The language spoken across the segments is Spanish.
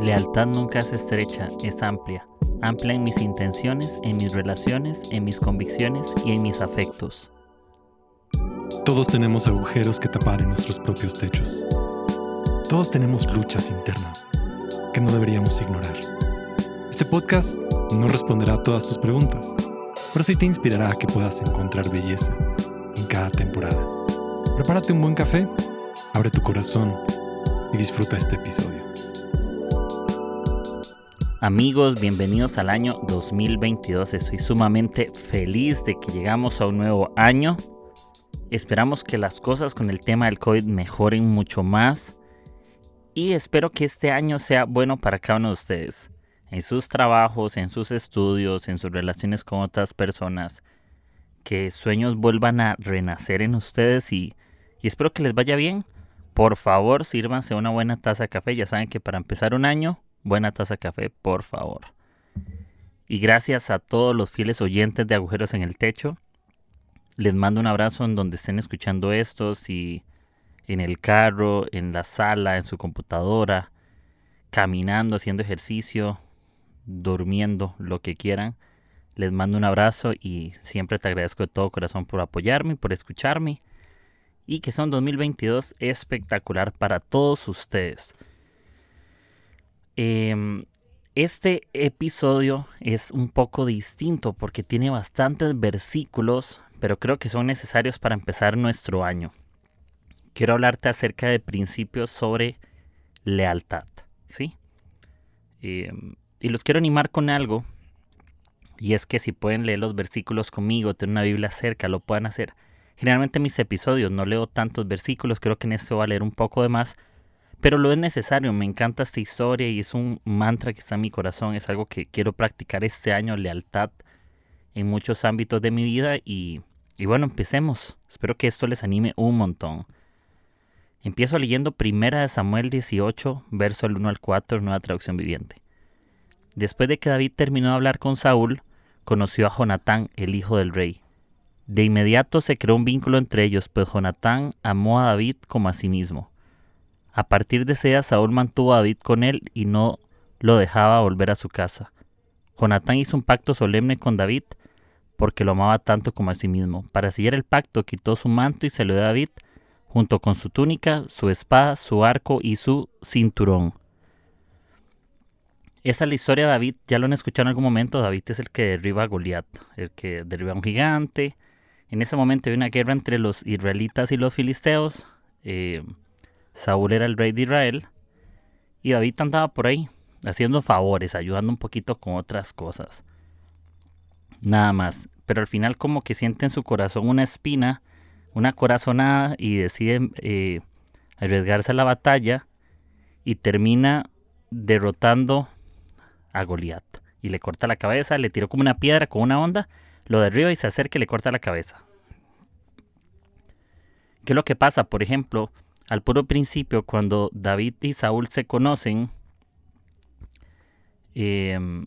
Lealtad nunca es estrecha, es amplia. Amplia en mis intenciones, en mis relaciones, en mis convicciones y en mis afectos. Todos tenemos agujeros que tapar en nuestros propios techos. Todos tenemos luchas internas que no deberíamos ignorar. Este podcast no responderá a todas tus preguntas, pero sí te inspirará a que puedas encontrar belleza en cada temporada. Prepárate un buen café, abre tu corazón y disfruta este episodio. Amigos, bienvenidos al año 2022. Estoy sumamente feliz de que llegamos a un nuevo año. Esperamos que las cosas con el tema del COVID mejoren mucho más. Y espero que este año sea bueno para cada uno de ustedes. En sus trabajos, en sus estudios, en sus relaciones con otras personas. Que sueños vuelvan a renacer en ustedes y, y espero que les vaya bien. Por favor, sírvanse una buena taza de café. Ya saben que para empezar un año buena taza de café, por favor. Y gracias a todos los fieles oyentes de Agujeros en el Techo. Les mando un abrazo en donde estén escuchando esto, si en el carro, en la sala, en su computadora, caminando, haciendo ejercicio, durmiendo, lo que quieran. Les mando un abrazo y siempre te agradezco de todo corazón por apoyarme, por escucharme y que son 2022 espectacular para todos ustedes. Em, este episodio es un poco distinto porque tiene bastantes versículos, pero creo que son necesarios para empezar nuestro año. Quiero hablarte acerca de principios sobre lealtad, ¿sí? Em, y los quiero animar con algo, y es que si pueden leer los versículos conmigo, tener una Biblia cerca, lo puedan hacer. Generalmente en mis episodios no leo tantos versículos, creo que en este voy a leer un poco de más, pero lo es necesario, me encanta esta historia y es un mantra que está en mi corazón, es algo que quiero practicar este año, lealtad en muchos ámbitos de mi vida y, bueno, empecemos. Espero que esto les anime un montón. Empiezo leyendo Primera de Samuel 18, verso del 1 al 4, nueva traducción viviente. Después de que David terminó de hablar con Saúl, conoció a Jonatán, el hijo del rey. De inmediato se creó un vínculo entre ellos, pues Jonatán amó a David como a sí mismo. A partir de ese día Saúl mantuvo a David con él y no lo dejaba volver a su casa. Jonatán hizo un pacto solemne con David porque lo amaba tanto como a sí mismo. Para sellar el pacto quitó su manto y se lo a David junto con su túnica, su espada, su arco y su cinturón. Esta es la historia de David, ya lo han escuchado en algún momento, David es el que derriba a Goliat, el que derriba a un gigante. En ese momento hay una guerra entre los israelitas y los filisteos. Eh, Saúl era el rey de Israel y David andaba por ahí haciendo favores, ayudando un poquito con otras cosas. Nada más. Pero al final como que siente en su corazón una espina, una corazonada y decide eh, arriesgarse a la batalla y termina derrotando a Goliat. Y le corta la cabeza, le tiró como una piedra con una onda, lo derriba y se acerca y le corta la cabeza. ¿Qué es lo que pasa? Por ejemplo, al puro principio, cuando David y Saúl se conocen, em,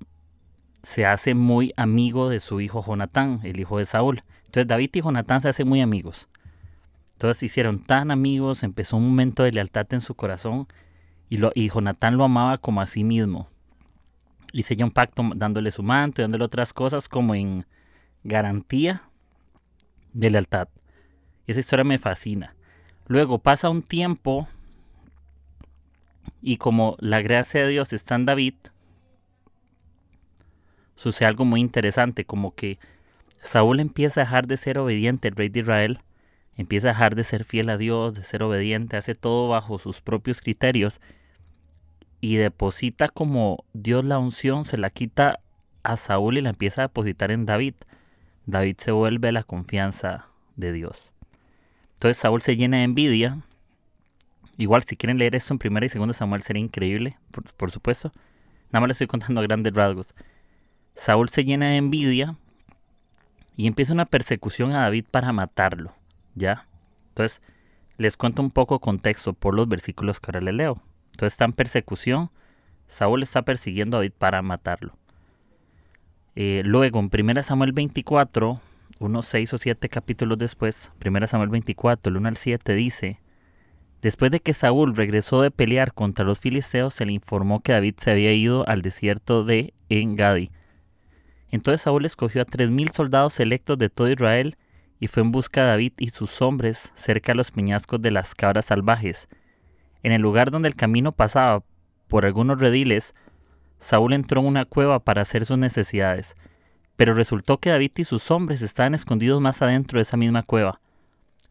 se hace muy amigo de su hijo Jonatán, el hijo de Saúl. Entonces David y Jonatán se hacen muy amigos. Entonces se hicieron tan amigos, empezó un momento de lealtad en su corazón y, lo, Jonatán lo amaba como a sí mismo. Y selló un pacto dándole su manto y dándole otras cosas como en garantía de lealtad. Y esa historia me fascina. Luego pasa un tiempo y como la gracia de Dios está en David, sucede algo muy interesante, como que Saúl empieza a dejar de ser obediente, el rey de Israel, empieza a dejar de ser fiel a Dios, de ser obediente, hace todo bajo sus propios criterios y deposita como Dios la unción, se la quita a Saúl y la empieza a depositar en David. David se vuelve la confianza de Dios. Entonces Saúl se llena de envidia. Igual si quieren leer esto en primera y segunda Samuel sería increíble, por, supuesto. Nada más les estoy contando grandes rasgos. Saúl se llena de envidia y empieza una persecución a David para matarlo, ¿ya? Entonces, les cuento un poco contexto por los versículos que ahora les leo. Entonces está en persecución, Saúl está persiguiendo a David para matarlo. Eh, luego, en 1 Samuel 24, unos seis o siete capítulos después, 1 Samuel 24, el 1 al 7 dice, Después de que Saúl regresó de pelear contra los filisteos, se le informó que David se había ido al desierto de Engadi. Entonces Saúl escogió a tres mil soldados selectos de todo Israel y fue en busca de David y sus hombres cerca de los peñascos de las cabras salvajes. En el lugar donde el camino pasaba por algunos rediles, Saúl entró en una cueva para hacer sus necesidades, pero resultó que David y sus hombres estaban escondidos más adentro de esa misma cueva.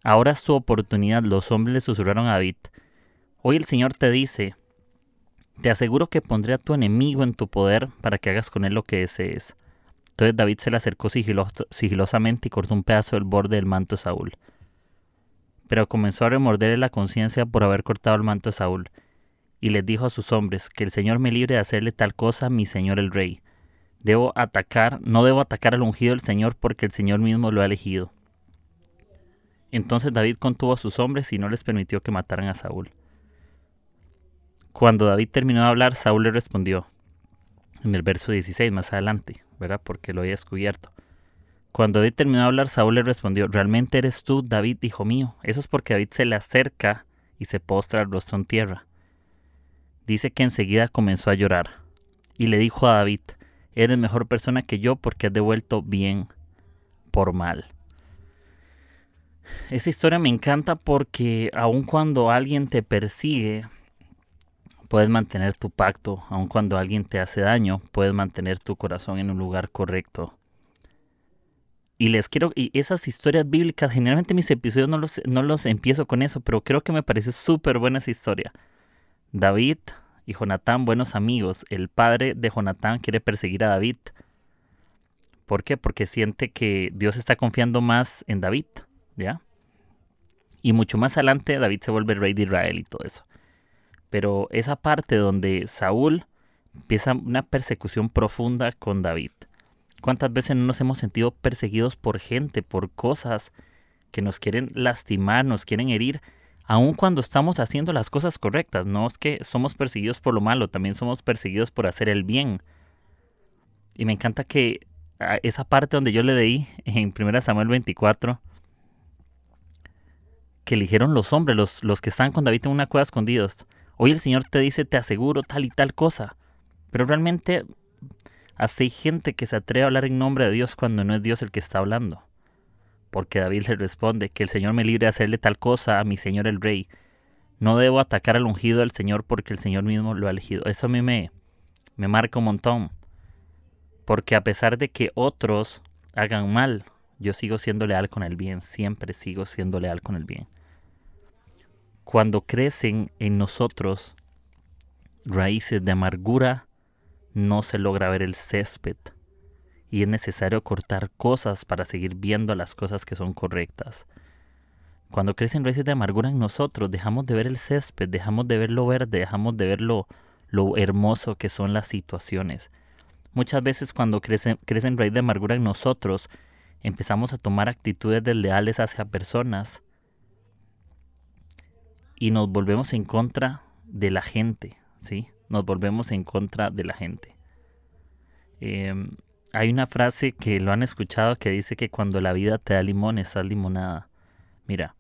Ahora es tu oportunidad, los hombres le susurraron a David. Hoy el Señor te dice, te aseguro que pondré a tu enemigo en tu poder para que hagas con él lo que desees. Entonces David se le acercó sigilosamente y cortó un pedazo del borde del manto de Saúl. Pero comenzó a remorderle la conciencia por haber cortado el manto de Saúl, y les dijo a sus hombres, que el Señor me libre de hacerle tal cosa a mi Señor el Rey. Debo atacar, no debo atacar al ungido del Señor porque el Señor mismo lo ha elegido. Entonces David contuvo a sus hombres y no les permitió que mataran a Saúl. Cuando David terminó de hablar, Saúl le respondió, en el verso 16 más adelante, ¿verdad? Porque lo había descubierto. Cuando David terminó de hablar, Saúl le respondió, ¿realmente eres tú, David, hijo mío? Eso es porque David se le acerca y se postra al rostro en tierra. Dice que enseguida comenzó a llorar y le dijo a David, eres mejor persona que yo porque has devuelto bien por mal. Esta historia me encanta porque aun cuando alguien te persigue, puedes mantener tu pacto, aun cuando alguien te hace daño, puedes mantener tu corazón en un lugar correcto. Y les quiero, y esas historias bíblicas, generalmente mis episodios no los, no los empiezo con eso, pero creo que me parece súper buena esa historia. David y Jonatán, buenos amigos. El padre de Jonatán quiere perseguir a David. ¿Por qué? Porque siente que Dios está confiando más en David, ¿ya? Y mucho más adelante David se vuelve rey de Israel y todo eso. Pero esa parte donde Saúl empieza una persecución profunda con David. ¿Cuántas veces no nos hemos sentido perseguidos por gente, por cosas que nos quieren lastimar, nos quieren herir, aun cuando estamos haciendo las cosas correctas? No es que somos perseguidos por lo malo, también somos perseguidos por hacer el bien. Y me encanta que esa parte donde yo le leí en 1 Samuel 24, que eligieron los hombres, los, los que están con David en una cueva escondidos. Hoy el Señor te dice, te aseguro tal y tal cosa. Pero realmente hay gente que se atreve a hablar en nombre de Dios cuando no es Dios el que está hablando. Porque David le responde, que el Señor me libre de hacerle tal cosa a mi Señor el Rey. No debo atacar al ungido del Señor porque el Señor mismo lo ha elegido. Eso a mí me, me marca un montón. Porque a pesar de que otros hagan mal, yo sigo siendo leal con el bien, siempre sigo siendo leal con el bien. Cuando crecen en nosotros raíces de amargura, no se logra ver el césped y es necesario cortar cosas para seguir viendo las cosas que son correctas. Cuando crecen raíces de amargura en nosotros, dejamos de ver el césped, dejamos de ver lo verde, dejamos de ver lo, hermoso que son las situaciones. Muchas veces cuando crecen, crecen raíces de amargura en nosotros, empezamos a tomar actitudes desleales hacia personas y nos volvemos en contra de la gente, ¿sí? Nos volvemos en contra de la gente. Em, hay una frase que lo han escuchado que dice que cuando la vida te da limones, sal limonada. Mira,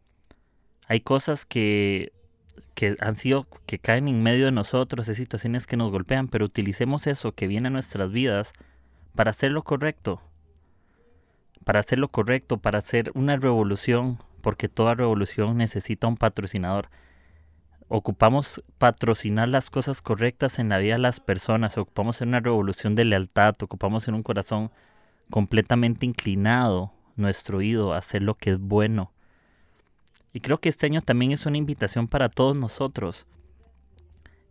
hay cosas que, que han sido, que caen en medio de nosotros, hay situaciones que nos golpean, pero utilicemos eso que viene a nuestras vidas para hacer lo correcto, para hacer lo correcto, para hacer una revolución, porque toda revolución necesita un patrocinador. Ocupamos patrocinar las cosas correctas en la vida de las personas, ocupamos en una revolución de lealtad, ocupamos en un corazón completamente inclinado nuestro oído a hacer lo que es bueno. Y creo que este año también es una invitación para todos nosotros.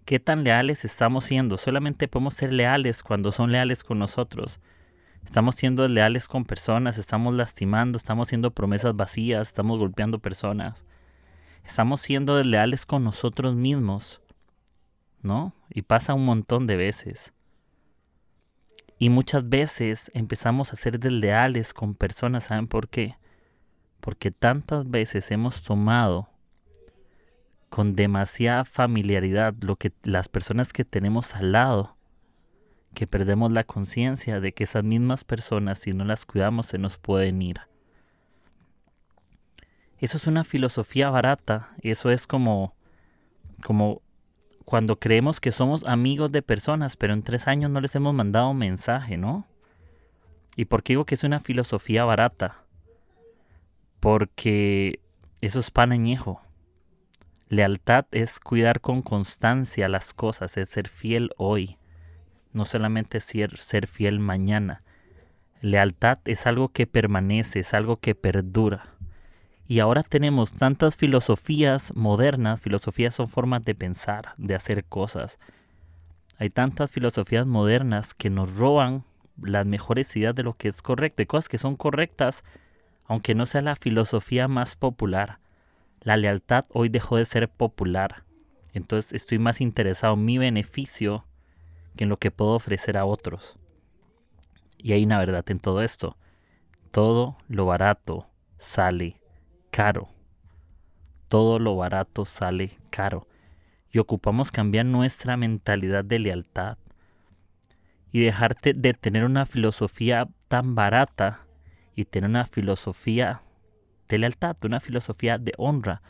¿Qué tan leales estamos siendo? Solamente podemos ser leales cuando son leales con nosotros. Estamos siendo leales con personas, estamos lastimando, estamos haciendo promesas vacías, estamos golpeando personas. Estamos siendo desleales con nosotros mismos, ¿no? Y pasa un montón de veces. Y muchas veces empezamos a ser desleales con personas, ¿saben por qué? Porque tantas veces hemos tomado con demasiada familiaridad lo que las personas que tenemos al lado que perdemos la conciencia de que esas mismas personas, si no las cuidamos, se nos pueden ir. Eso es una filosofía barata, eso es como como cuando creemos que somos amigos de personas, pero en tres años no les hemos mandado un mensaje, ¿no? ¿Y por qué digo que es una filosofía barata? Porque eso es pan añejo. Lealtad es cuidar con constancia las cosas, es ser fiel hoy, no solamente ser, ser fiel mañana. Lealtad es algo que permanece, es algo que perdura. Y ahora tenemos tantas filosofías modernas, filosofías son formas de pensar, de hacer cosas. Hay tantas filosofías modernas que nos roban las mejores ideas de lo que es correcto y cosas que son correctas, aunque no sea la filosofía más popular. La lealtad hoy dejó de ser popular. Entonces estoy más interesado en mi beneficio que en lo que puedo ofrecer a otros. Y hay una verdad en todo esto. Todo lo barato sale caro. Todo lo barato sale caro. Y ocupamos cambiar nuestra mentalidad de lealtad. Y dejarte de tener una filosofía tan barata y tener una filosofía de lealtad, una filosofía de honra,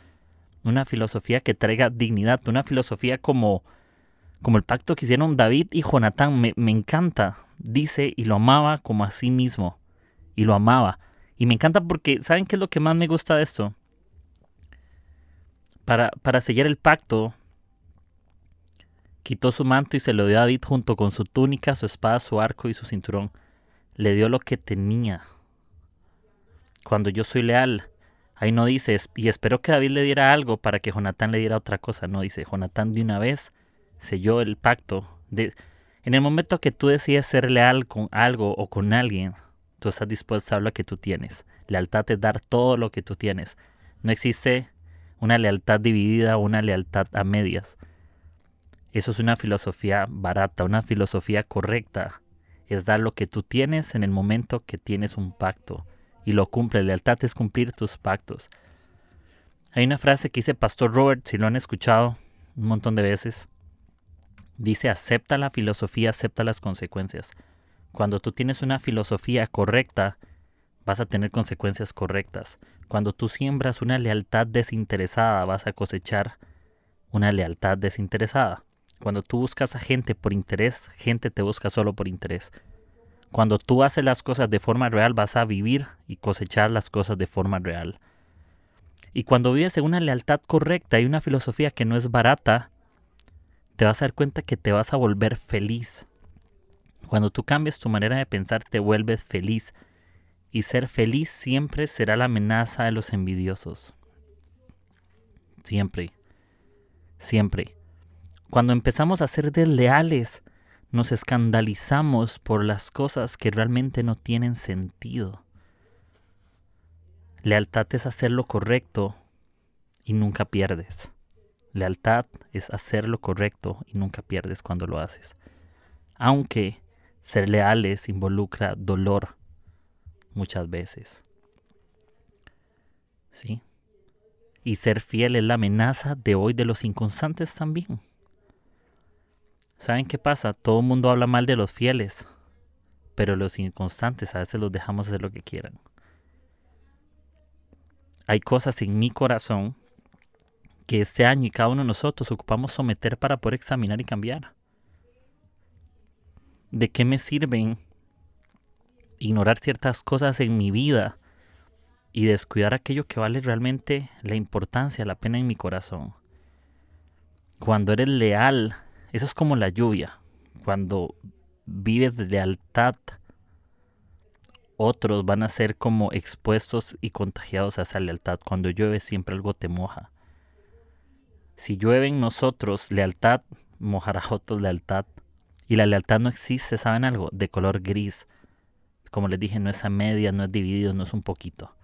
una filosofía que traiga dignidad, una filosofía como, como el pacto que hicieron David y Jonatán. Me, me encanta. Dice y lo amaba como a sí mismo. Y lo amaba. Y me encanta porque, ¿saben qué es lo que más me gusta de esto? Para, para sellar el pacto, quitó su manto y se lo dio a David junto con su túnica, su espada, su arco y su cinturón. Le dio lo que tenía. Cuando yo soy leal, ahí no dice, y espero que David le diera algo para que Jonatán le diera otra cosa. No, dice, Jonatán de una vez selló el pacto. De, en el momento que tú decides ser leal con algo o con alguien, tú estás dispuesto a lo que tú tienes. Lealtad es dar todo lo que tú tienes. No existe una lealtad dividida o una lealtad a medias. Eso es una filosofía barata, una filosofía correcta. Es dar lo que tú tienes en el momento que tienes un pacto y lo cumple. Lealtad es cumplir tus pactos. Hay una frase que dice Pastor Robert, si lo han escuchado un montón de veces. Dice, acepta la filosofía, acepta las consecuencias. Cuando tú tienes una filosofía correcta, vas a tener consecuencias correctas. Cuando tú siembras una lealtad desinteresada, vas a cosechar una lealtad desinteresada. Cuando tú buscas a gente por interés, gente te busca solo por interés. Cuando tú haces las cosas de forma real, vas a vivir y cosechar las cosas de forma real. Y cuando vives en una lealtad correcta y una filosofía que no es barata, te vas a dar cuenta que te vas a volver feliz. Cuando tú cambias tu manera de pensar, te vuelves feliz. Y ser feliz siempre será la amenaza de los envidiosos. Siempre. Siempre. Cuando empezamos a ser desleales, nos escandalizamos por las cosas que realmente no tienen sentido. Lealtad es hacer lo correcto y nunca pierdes. Lealtad es hacer lo correcto y nunca pierdes cuando lo haces. Aunque ser leales involucra dolor muchas veces. ¿Sí? Y ser fiel es la amenaza de hoy de los inconstantes también. ¿Saben qué pasa? Todo el mundo habla mal de los fieles, pero los inconstantes a veces los dejamos hacer lo que quieran. Hay cosas en mi corazón que este año y cada uno de nosotros ocupamos someter para poder examinar y cambiar. ¿De qué me sirven ignorar ciertas cosas en mi vida y descuidar aquello que vale realmente la importancia, la pena en mi corazón? Cuando eres leal, eso es como la lluvia. Cuando vives de lealtad, otros van a ser como expuestos y contagiados a esa lealtad. Cuando llueve siempre algo te moja. Si llueve en nosotros lealtad, mojará otros lealtad. Y la lealtad no existe, ¿saben algo? De color gris. Como les dije, no es a media, no es dividido, no es un poquito.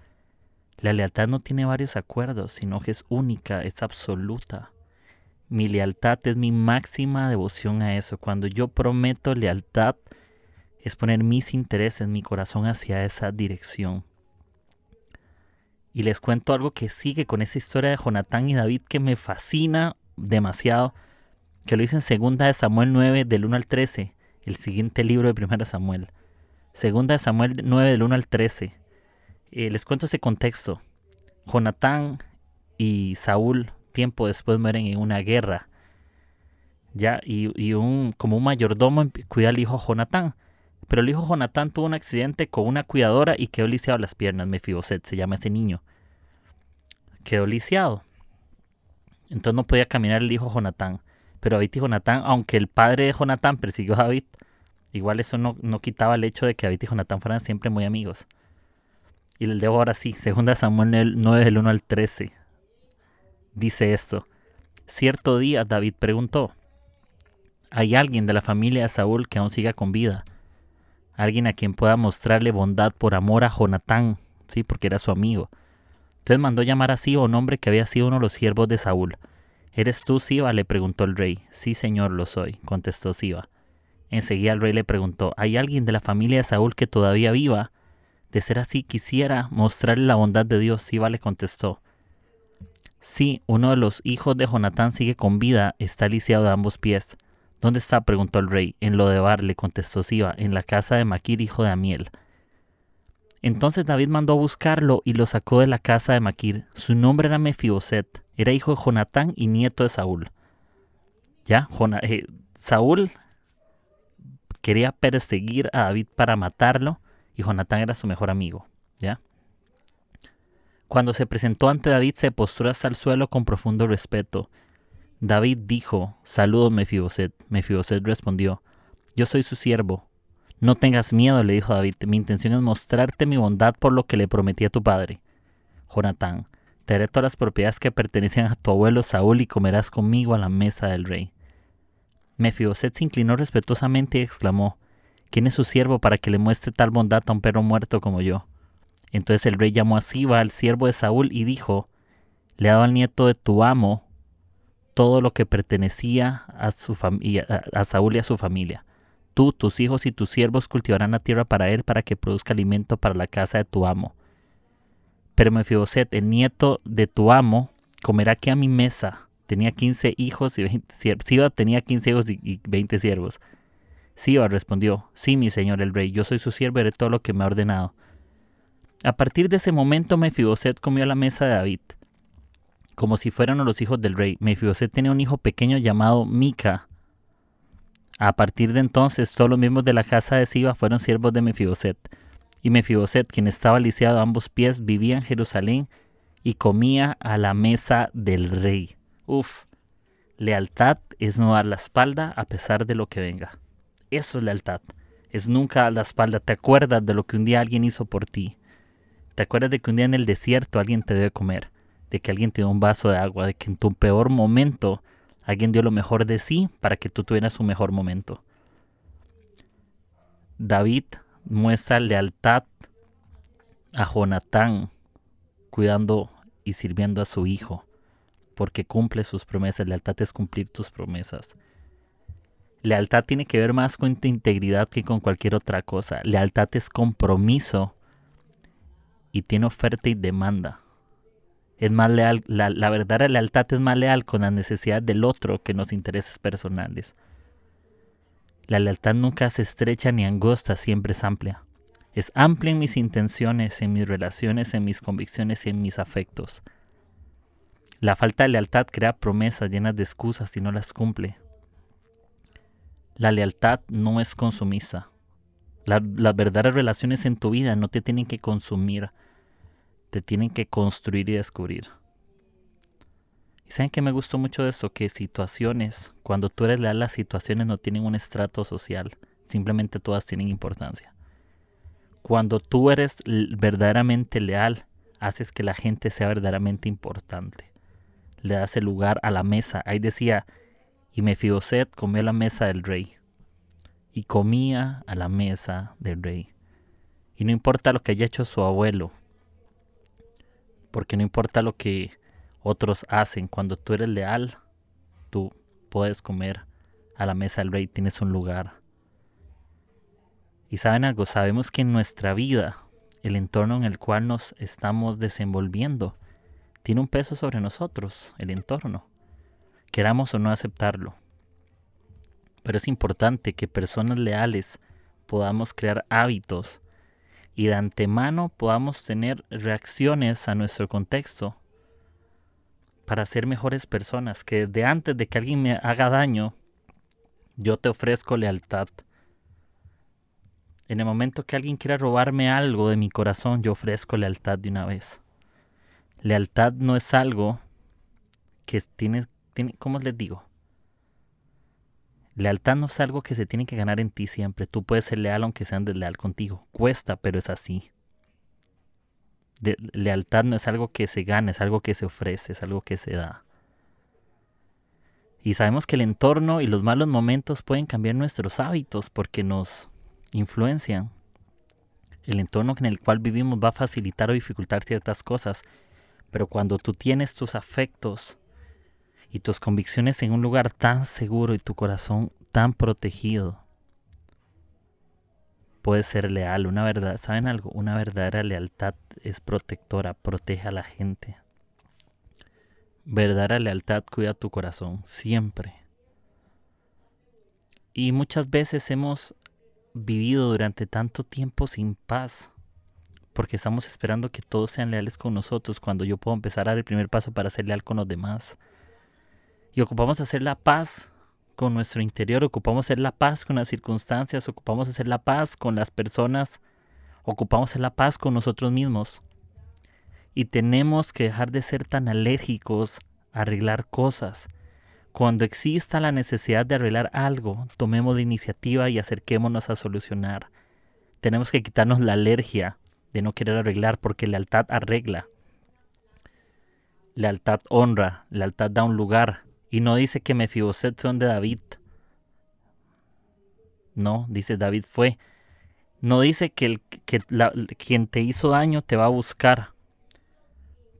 La lealtad no tiene varios acuerdos, sino que es única, es absoluta. Mi lealtad es mi máxima devoción a eso. Cuando yo prometo lealtad, es poner mis intereses, mi corazón hacia esa dirección. Y les cuento algo que sigue con esa historia de Jonatán y David que me fascina demasiado que lo dice en segunda de Samuel 9 del 1 al 13, el siguiente libro de primera Samuel. Segunda de Samuel 9 del 1 al 13. Eh, les cuento ese contexto. Jonatán y Saúl tiempo después mueren en una guerra. Ya, y, un, como un mayordomo cuida al hijo Jonatán. Pero el hijo Jonatán tuvo un accidente con una cuidadora y quedó lisiado las piernas. Mefiboset se llama ese niño. Quedó lisiado. Entonces no podía caminar el hijo Jonatán. Pero David y Jonatán, aunque el padre de Jonatán persiguió a David, igual eso no, no quitaba el hecho de que David y Jonatán fueran siempre muy amigos. Y el de ahora sí, segunda Samuel 9 del 1 al 13. Dice esto. Cierto día David preguntó, ¿hay alguien de la familia de Saúl que aún siga con vida? Alguien a quien pueda mostrarle bondad por amor a Jonatán, sí, porque era su amigo. Entonces mandó llamar a Siba un hombre que había sido uno de los siervos de Saúl. ¿Eres tú, Siba? le preguntó el rey. Sí, señor, lo soy, contestó Siba. Enseguida el rey le preguntó, ¿hay alguien de la familia de Saúl que todavía viva? De ser así, quisiera mostrarle la bondad de Dios. Siba le contestó. Sí, uno de los hijos de Jonatán sigue con vida, está lisiado de ambos pies. ¿Dónde está? preguntó el rey. En Lodebar, le contestó Siba, en la casa de Maquir, hijo de Amiel. Entonces David mandó a buscarlo y lo sacó de la casa de Maquir. Su nombre era Mefiboset, era hijo de Jonatán y nieto de Saúl. Ya, eh, Saúl quería perseguir a David para matarlo y Jonatán era su mejor amigo, ¿ya? Cuando se presentó ante David se postró hasta el suelo con profundo respeto. David dijo, Saludos Mefiboset. Mefiboset respondió, Yo soy su siervo. No tengas miedo, le dijo David, mi intención es mostrarte mi bondad por lo que le prometí a tu padre. Jonatán, te daré todas las propiedades que pertenecen a tu abuelo Saúl y comerás conmigo a la mesa del rey. Mefiboset se inclinó respetuosamente y exclamó, ¿Quién es su siervo para que le muestre tal bondad a un perro muerto como yo? Entonces el rey llamó a Siba, al siervo de Saúl, y dijo, Le he dado al nieto de tu amo todo lo que pertenecía a, su a Saúl y a su familia. Tú, tus hijos y tus siervos cultivarán la tierra para él para que produzca alimento para la casa de tu amo. Pero Mefiboset, el nieto de tu amo, comerá aquí a mi mesa. Tenía quince hijos y veinte siervos. Siba tenía quince hijos y veinte siervos. Siba respondió, sí, mi señor el rey, yo soy su siervo y haré todo lo que me ha ordenado. A partir de ese momento Mefiboset comió a la mesa de David, como si fueran los hijos del rey. Mefiboset tenía un hijo pequeño llamado Mica. A partir de entonces, todos los miembros de la casa de Siba fueron siervos de Mefiboset. Y Mefiboset, quien estaba lisiado a ambos pies, vivía en Jerusalén y comía a la mesa del rey. Uf, lealtad es no dar la espalda a pesar de lo que venga. Eso es lealtad. Es nunca dar la espalda. Te acuerdas de lo que un día alguien hizo por ti. Te acuerdas de que un día en el desierto alguien te debe comer. De que alguien te dio un vaso de agua. De que en tu peor momento alguien dio lo mejor de sí para que tú tuvieras un mejor momento. David muestra lealtad a Jonatán, cuidando y sirviendo a su hijo, porque cumple sus promesas. Lealtad es cumplir tus promesas. Lealtad tiene que ver más con tu integridad que con cualquier otra cosa. Lealtad es compromiso y tiene oferta y demanda. Es más leal, la, la verdadera lealtad es más leal con la necesidad del otro que los intereses personales. La lealtad nunca se estrecha ni angosta, siempre es amplia. Es amplia en mis intenciones, en mis relaciones, en mis convicciones y en mis afectos. La falta de lealtad crea promesas llenas de excusas y no las cumple. La lealtad no es consumista. las verdaderas relaciones en tu vida no te tienen que consumir, te tienen que construir y descubrir. Saben que me gustó mucho de esto, que situaciones, cuando tú eres leal, las situaciones no tienen un estrato social, simplemente todas tienen importancia. Cuando tú eres verdaderamente leal, haces que la gente sea verdaderamente importante. Le das el lugar a la mesa. Ahí decía, y Mefiboset comió a la mesa del rey. Y comía a la mesa del rey. Y no importa lo que haya hecho su abuelo, porque no importa lo que otros hacen, cuando tú eres leal, tú puedes comer a la mesa del rey, tienes un lugar. Y saben algo, sabemos que en nuestra vida, el entorno en el cual nos estamos desenvolviendo, tiene un peso sobre nosotros, el entorno queramos o no aceptarlo. Pero es importante que personas leales podamos crear hábitos y de antemano podamos tener reacciones a nuestro contexto para ser mejores personas, que de antes de que alguien me haga daño, yo te ofrezco lealtad. En el momento que alguien quiera robarme algo de mi corazón, yo ofrezco lealtad de una vez. Lealtad no es algo que tiene, tiene ¿cómo les digo? Lealtad no es algo que se tiene que ganar en ti siempre. Tú puedes ser leal aunque sean desleal contigo. Cuesta, pero es así. Lealtad no es algo que se gana, es algo que se ofrece, es algo que se da. Y sabemos que el entorno y los malos momentos pueden cambiar nuestros hábitos porque nos influencian. El entorno en el cual vivimos va a facilitar o dificultar ciertas cosas, pero cuando tú tienes tus afectos y tus convicciones en un lugar tan seguro y tu corazón tan protegido, puedes ser leal. Una verdad, ¿saben algo? Una verdadera lealtad es protectora, protege a la gente. Verdadera lealtad cuida tu corazón, siempre. Y muchas veces hemos vivido durante tanto tiempo sin paz, porque estamos esperando que todos sean leales con nosotros cuando yo puedo empezar a dar el primer paso para ser leal con los demás. Y ocupamos hacer la paz con nuestro interior, ocupamos hacer la paz con las circunstancias, ocupamos hacer la paz con las personas, ocupamos hacer la paz con nosotros mismos. Y tenemos que dejar de ser tan alérgicos a arreglar cosas cuando exista la necesidad de arreglar algo, tomemos la iniciativa y acerquémonos a solucionar. Tenemos que quitarnos la alergia de no querer arreglar porque lealtad arregla. Lealtad honra, lealtad da un lugar. Y no dice que Mefiboset fue donde David. No, dice David fue. No dice que, el, que quien te hizo daño te va a buscar.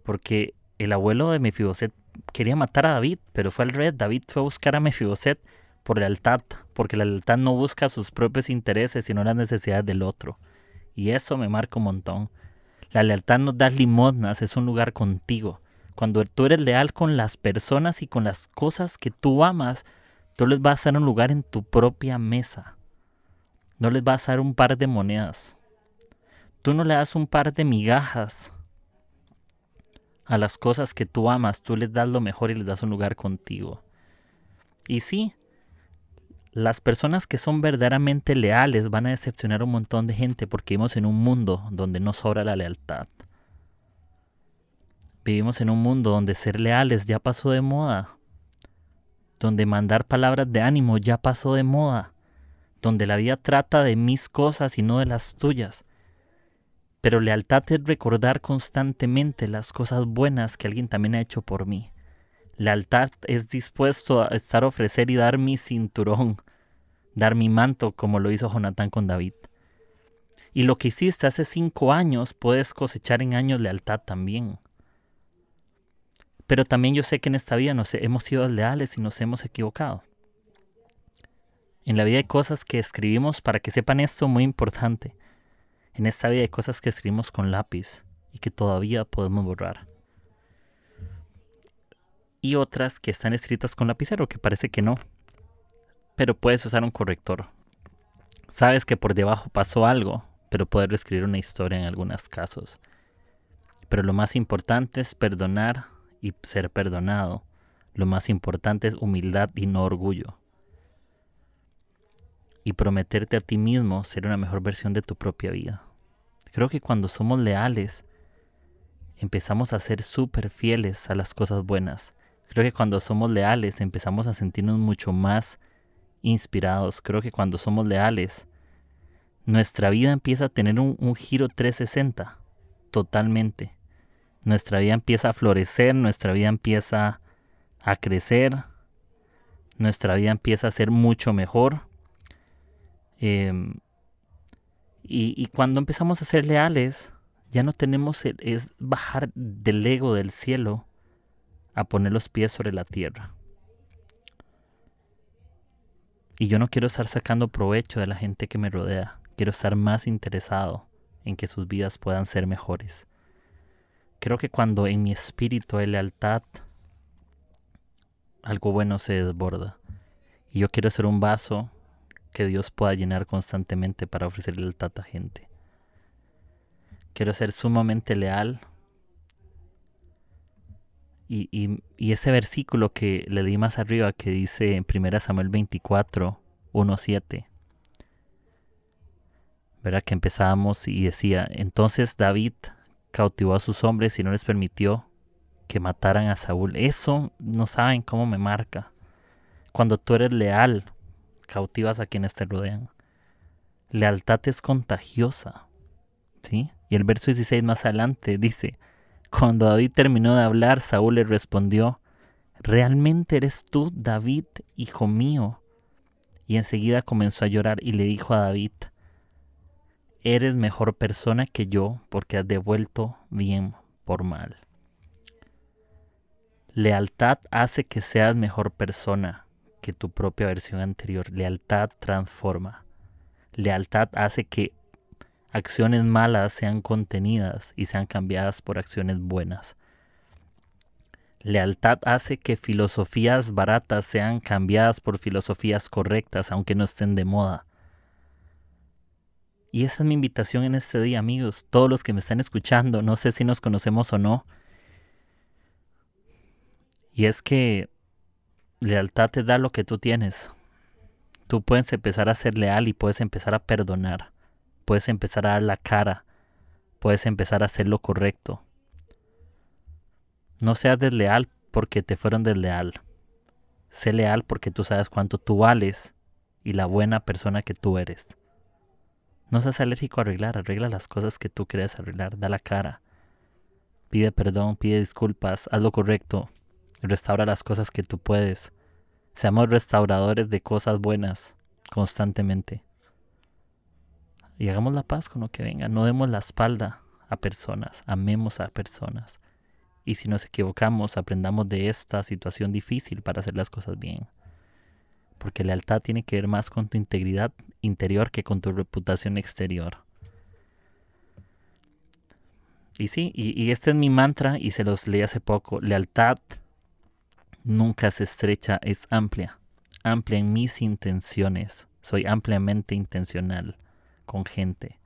Porque el abuelo de Mefiboset quería matar a David, pero fue al rey. David fue a buscar a Mefiboset por lealtad, porque la lealtad no busca sus propios intereses, sino las necesidades del otro. Y eso me marca un montón. La lealtad no da limosnas, es un lugar contigo. Cuando tú eres leal con las personas y con las cosas que tú amas, tú les vas a dar un lugar en tu propia mesa. No les vas a dar un par de monedas. Tú no le das un par de migajas a las cosas que tú amas, tú les das lo mejor y les das un lugar contigo. Y sí, las personas que son verdaderamente leales van a decepcionar a un montón de gente porque vivimos en un mundo donde no sobra la lealtad. Vivimos en un mundo donde ser leales ya pasó de moda, donde mandar palabras de ánimo ya pasó de moda, donde la vida trata de mis cosas y no de las tuyas, pero lealtad es recordar constantemente las cosas buenas que alguien también ha hecho por mí. Lealtad es dispuesto a estar a ofrecer y dar mi cinturón, dar mi manto como lo hizo Jonatán con David. Y lo que hiciste hace cinco años puedes cosechar en años lealtad también. Pero también yo sé que en esta vida nos hemos sido leales y nos hemos equivocado. En la vida hay cosas que escribimos para que sepan esto muy importante. En esta vida hay cosas que escribimos con lápiz y que todavía podemos borrar. Y otras que están escritas con lapicero, que parece que no. Pero puedes usar un corrector. Sabes que por debajo pasó algo, pero poder escribir una historia en algunos casos. Pero lo más importante es perdonar y ser perdonado. Lo más importante es humildad y no orgullo y prometerte a ti mismo ser una mejor versión de tu propia vida. Creo que cuando somos leales, empezamos a ser súper fieles a las cosas buenas. Creo que cuando somos leales empezamos a sentirnos mucho más inspirados. Creo que cuando somos leales, nuestra vida empieza a tener un, un, giro 360, totalmente. Nuestra vida empieza a florecer, nuestra vida empieza a crecer, nuestra vida empieza a ser mucho mejor. Em, y, cuando empezamos a ser leales, ya no tenemos, es bajar del ego del cielo a poner los pies sobre la tierra. Y yo no quiero estar sacando provecho de la gente que me rodea. Quiero estar más interesado en que sus vidas puedan ser mejores. Creo que cuando en mi espíritu hay lealtad, algo bueno se desborda. Y yo quiero ser un vaso que Dios pueda llenar constantemente para ofrecerle el a gente. Quiero ser sumamente leal Y, ese versículo que le di más arriba que dice en 1 Samuel 24, 1, 7. ¿Verdad? Que empezábamos y decía, entonces David cautivó a sus hombres y no les permitió que mataran a Saúl. Eso no saben cómo me marca. Cuando tú eres leal, cautivas a quienes te rodean. Lealtad es contagiosa. ¿Sí? Y el verso 16 más adelante dice, cuando David terminó de hablar, Saúl le respondió, ¿realmente eres tú, David, hijo mío? Y enseguida comenzó a llorar y le dijo a David, Eres mejor persona que yo porque has devuelto bien por mal. Lealtad hace que seas mejor persona que tu propia versión anterior. Lealtad transforma. Lealtad hace que acciones malas sean contenidas y sean cambiadas por acciones buenas. Lealtad hace que filosofías baratas sean cambiadas por filosofías correctas, aunque no estén de moda. Y esa es mi invitación en este día, amigos. Todos los que me están escuchando, no sé si nos conocemos o no. Y es que lealtad te da lo que tú tienes. Tú puedes empezar a ser leal y puedes empezar a perdonar puedes empezar a dar la cara, puedes empezar a hacer lo correcto. No seas desleal porque te fueron desleal. Sé leal porque tú sabes cuánto tú vales y la buena persona que tú eres. No seas alérgico a arreglar, arregla las cosas que tú quieres arreglar, da la cara. Pide perdón, pide disculpas, haz lo correcto, restaura las cosas que tú puedes. Seamos restauradores de cosas buenas constantemente y hagamos la paz con lo que venga. No demos la espalda a personas, amemos a personas. Y si nos equivocamos, aprendamos de esta situación difícil para hacer las cosas bien. Porque lealtad tiene que ver más con tu integridad interior que con tu reputación exterior. Y sí, y, este es mi mantra y se los leí hace poco. Lealtad nunca se estrecha, es amplia. Amplia en mis intenciones. Soy ampliamente intencional con gente.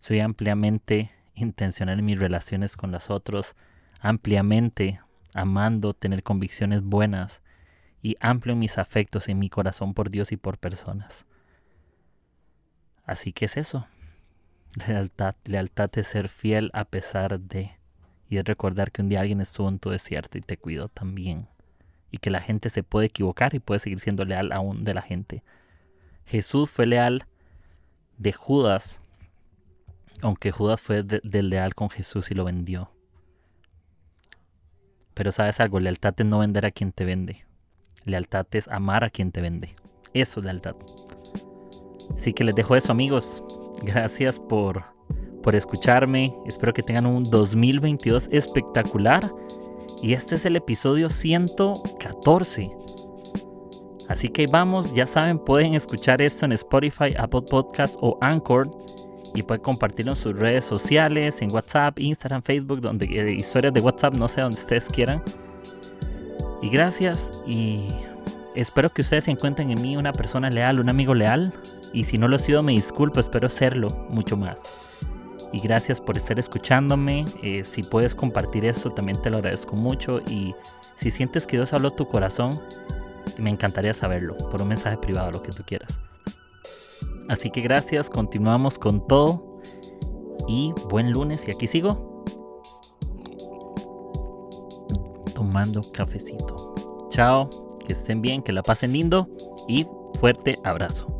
Soy ampliamente intencional en mis relaciones con los otros, ampliamente amando tener convicciones buenas y amplio en mis afectos en mi corazón por Dios y por personas. Así que es eso. Lealtad, lealtad es ser fiel a pesar de. Y es recordar que un día alguien estuvo en tu desierto y te cuidó también. Y que la gente se puede equivocar y puede seguir siendo leal aún de la gente. Jesús fue leal de Judas, aunque Judas fue del leal con Jesús y lo vendió. Pero sabes algo, lealtad es no vender a quien te vende. Lealtad es amar a quien te vende. Eso es lealtad. Así que les dejo eso amigos. Gracias por, por escucharme. Espero que tengan un 2022 espectacular. Y este es el episodio 114. Así que vamos, ya saben, pueden escuchar esto en Spotify, Apple Podcasts o Anchor y pueden compartirlo en sus redes sociales, en WhatsApp, Instagram, Facebook, donde eh, historias de WhatsApp, no sé, donde ustedes quieran. Y gracias y espero que ustedes encuentren en mí una persona leal, un amigo leal. Y si no lo he sido, me disculpo, espero serlo mucho más. Y gracias por estar escuchándome. Eh, si puedes compartir esto, también te lo agradezco mucho. Y si sientes que Dios habló tu corazón, me encantaría saberlo por un mensaje privado, lo que tú quieras. Así que gracias, continuamos con todo y buen lunes y aquí sigo tomando cafecito. Chao, que estén bien, que la pasen lindo y fuerte abrazo.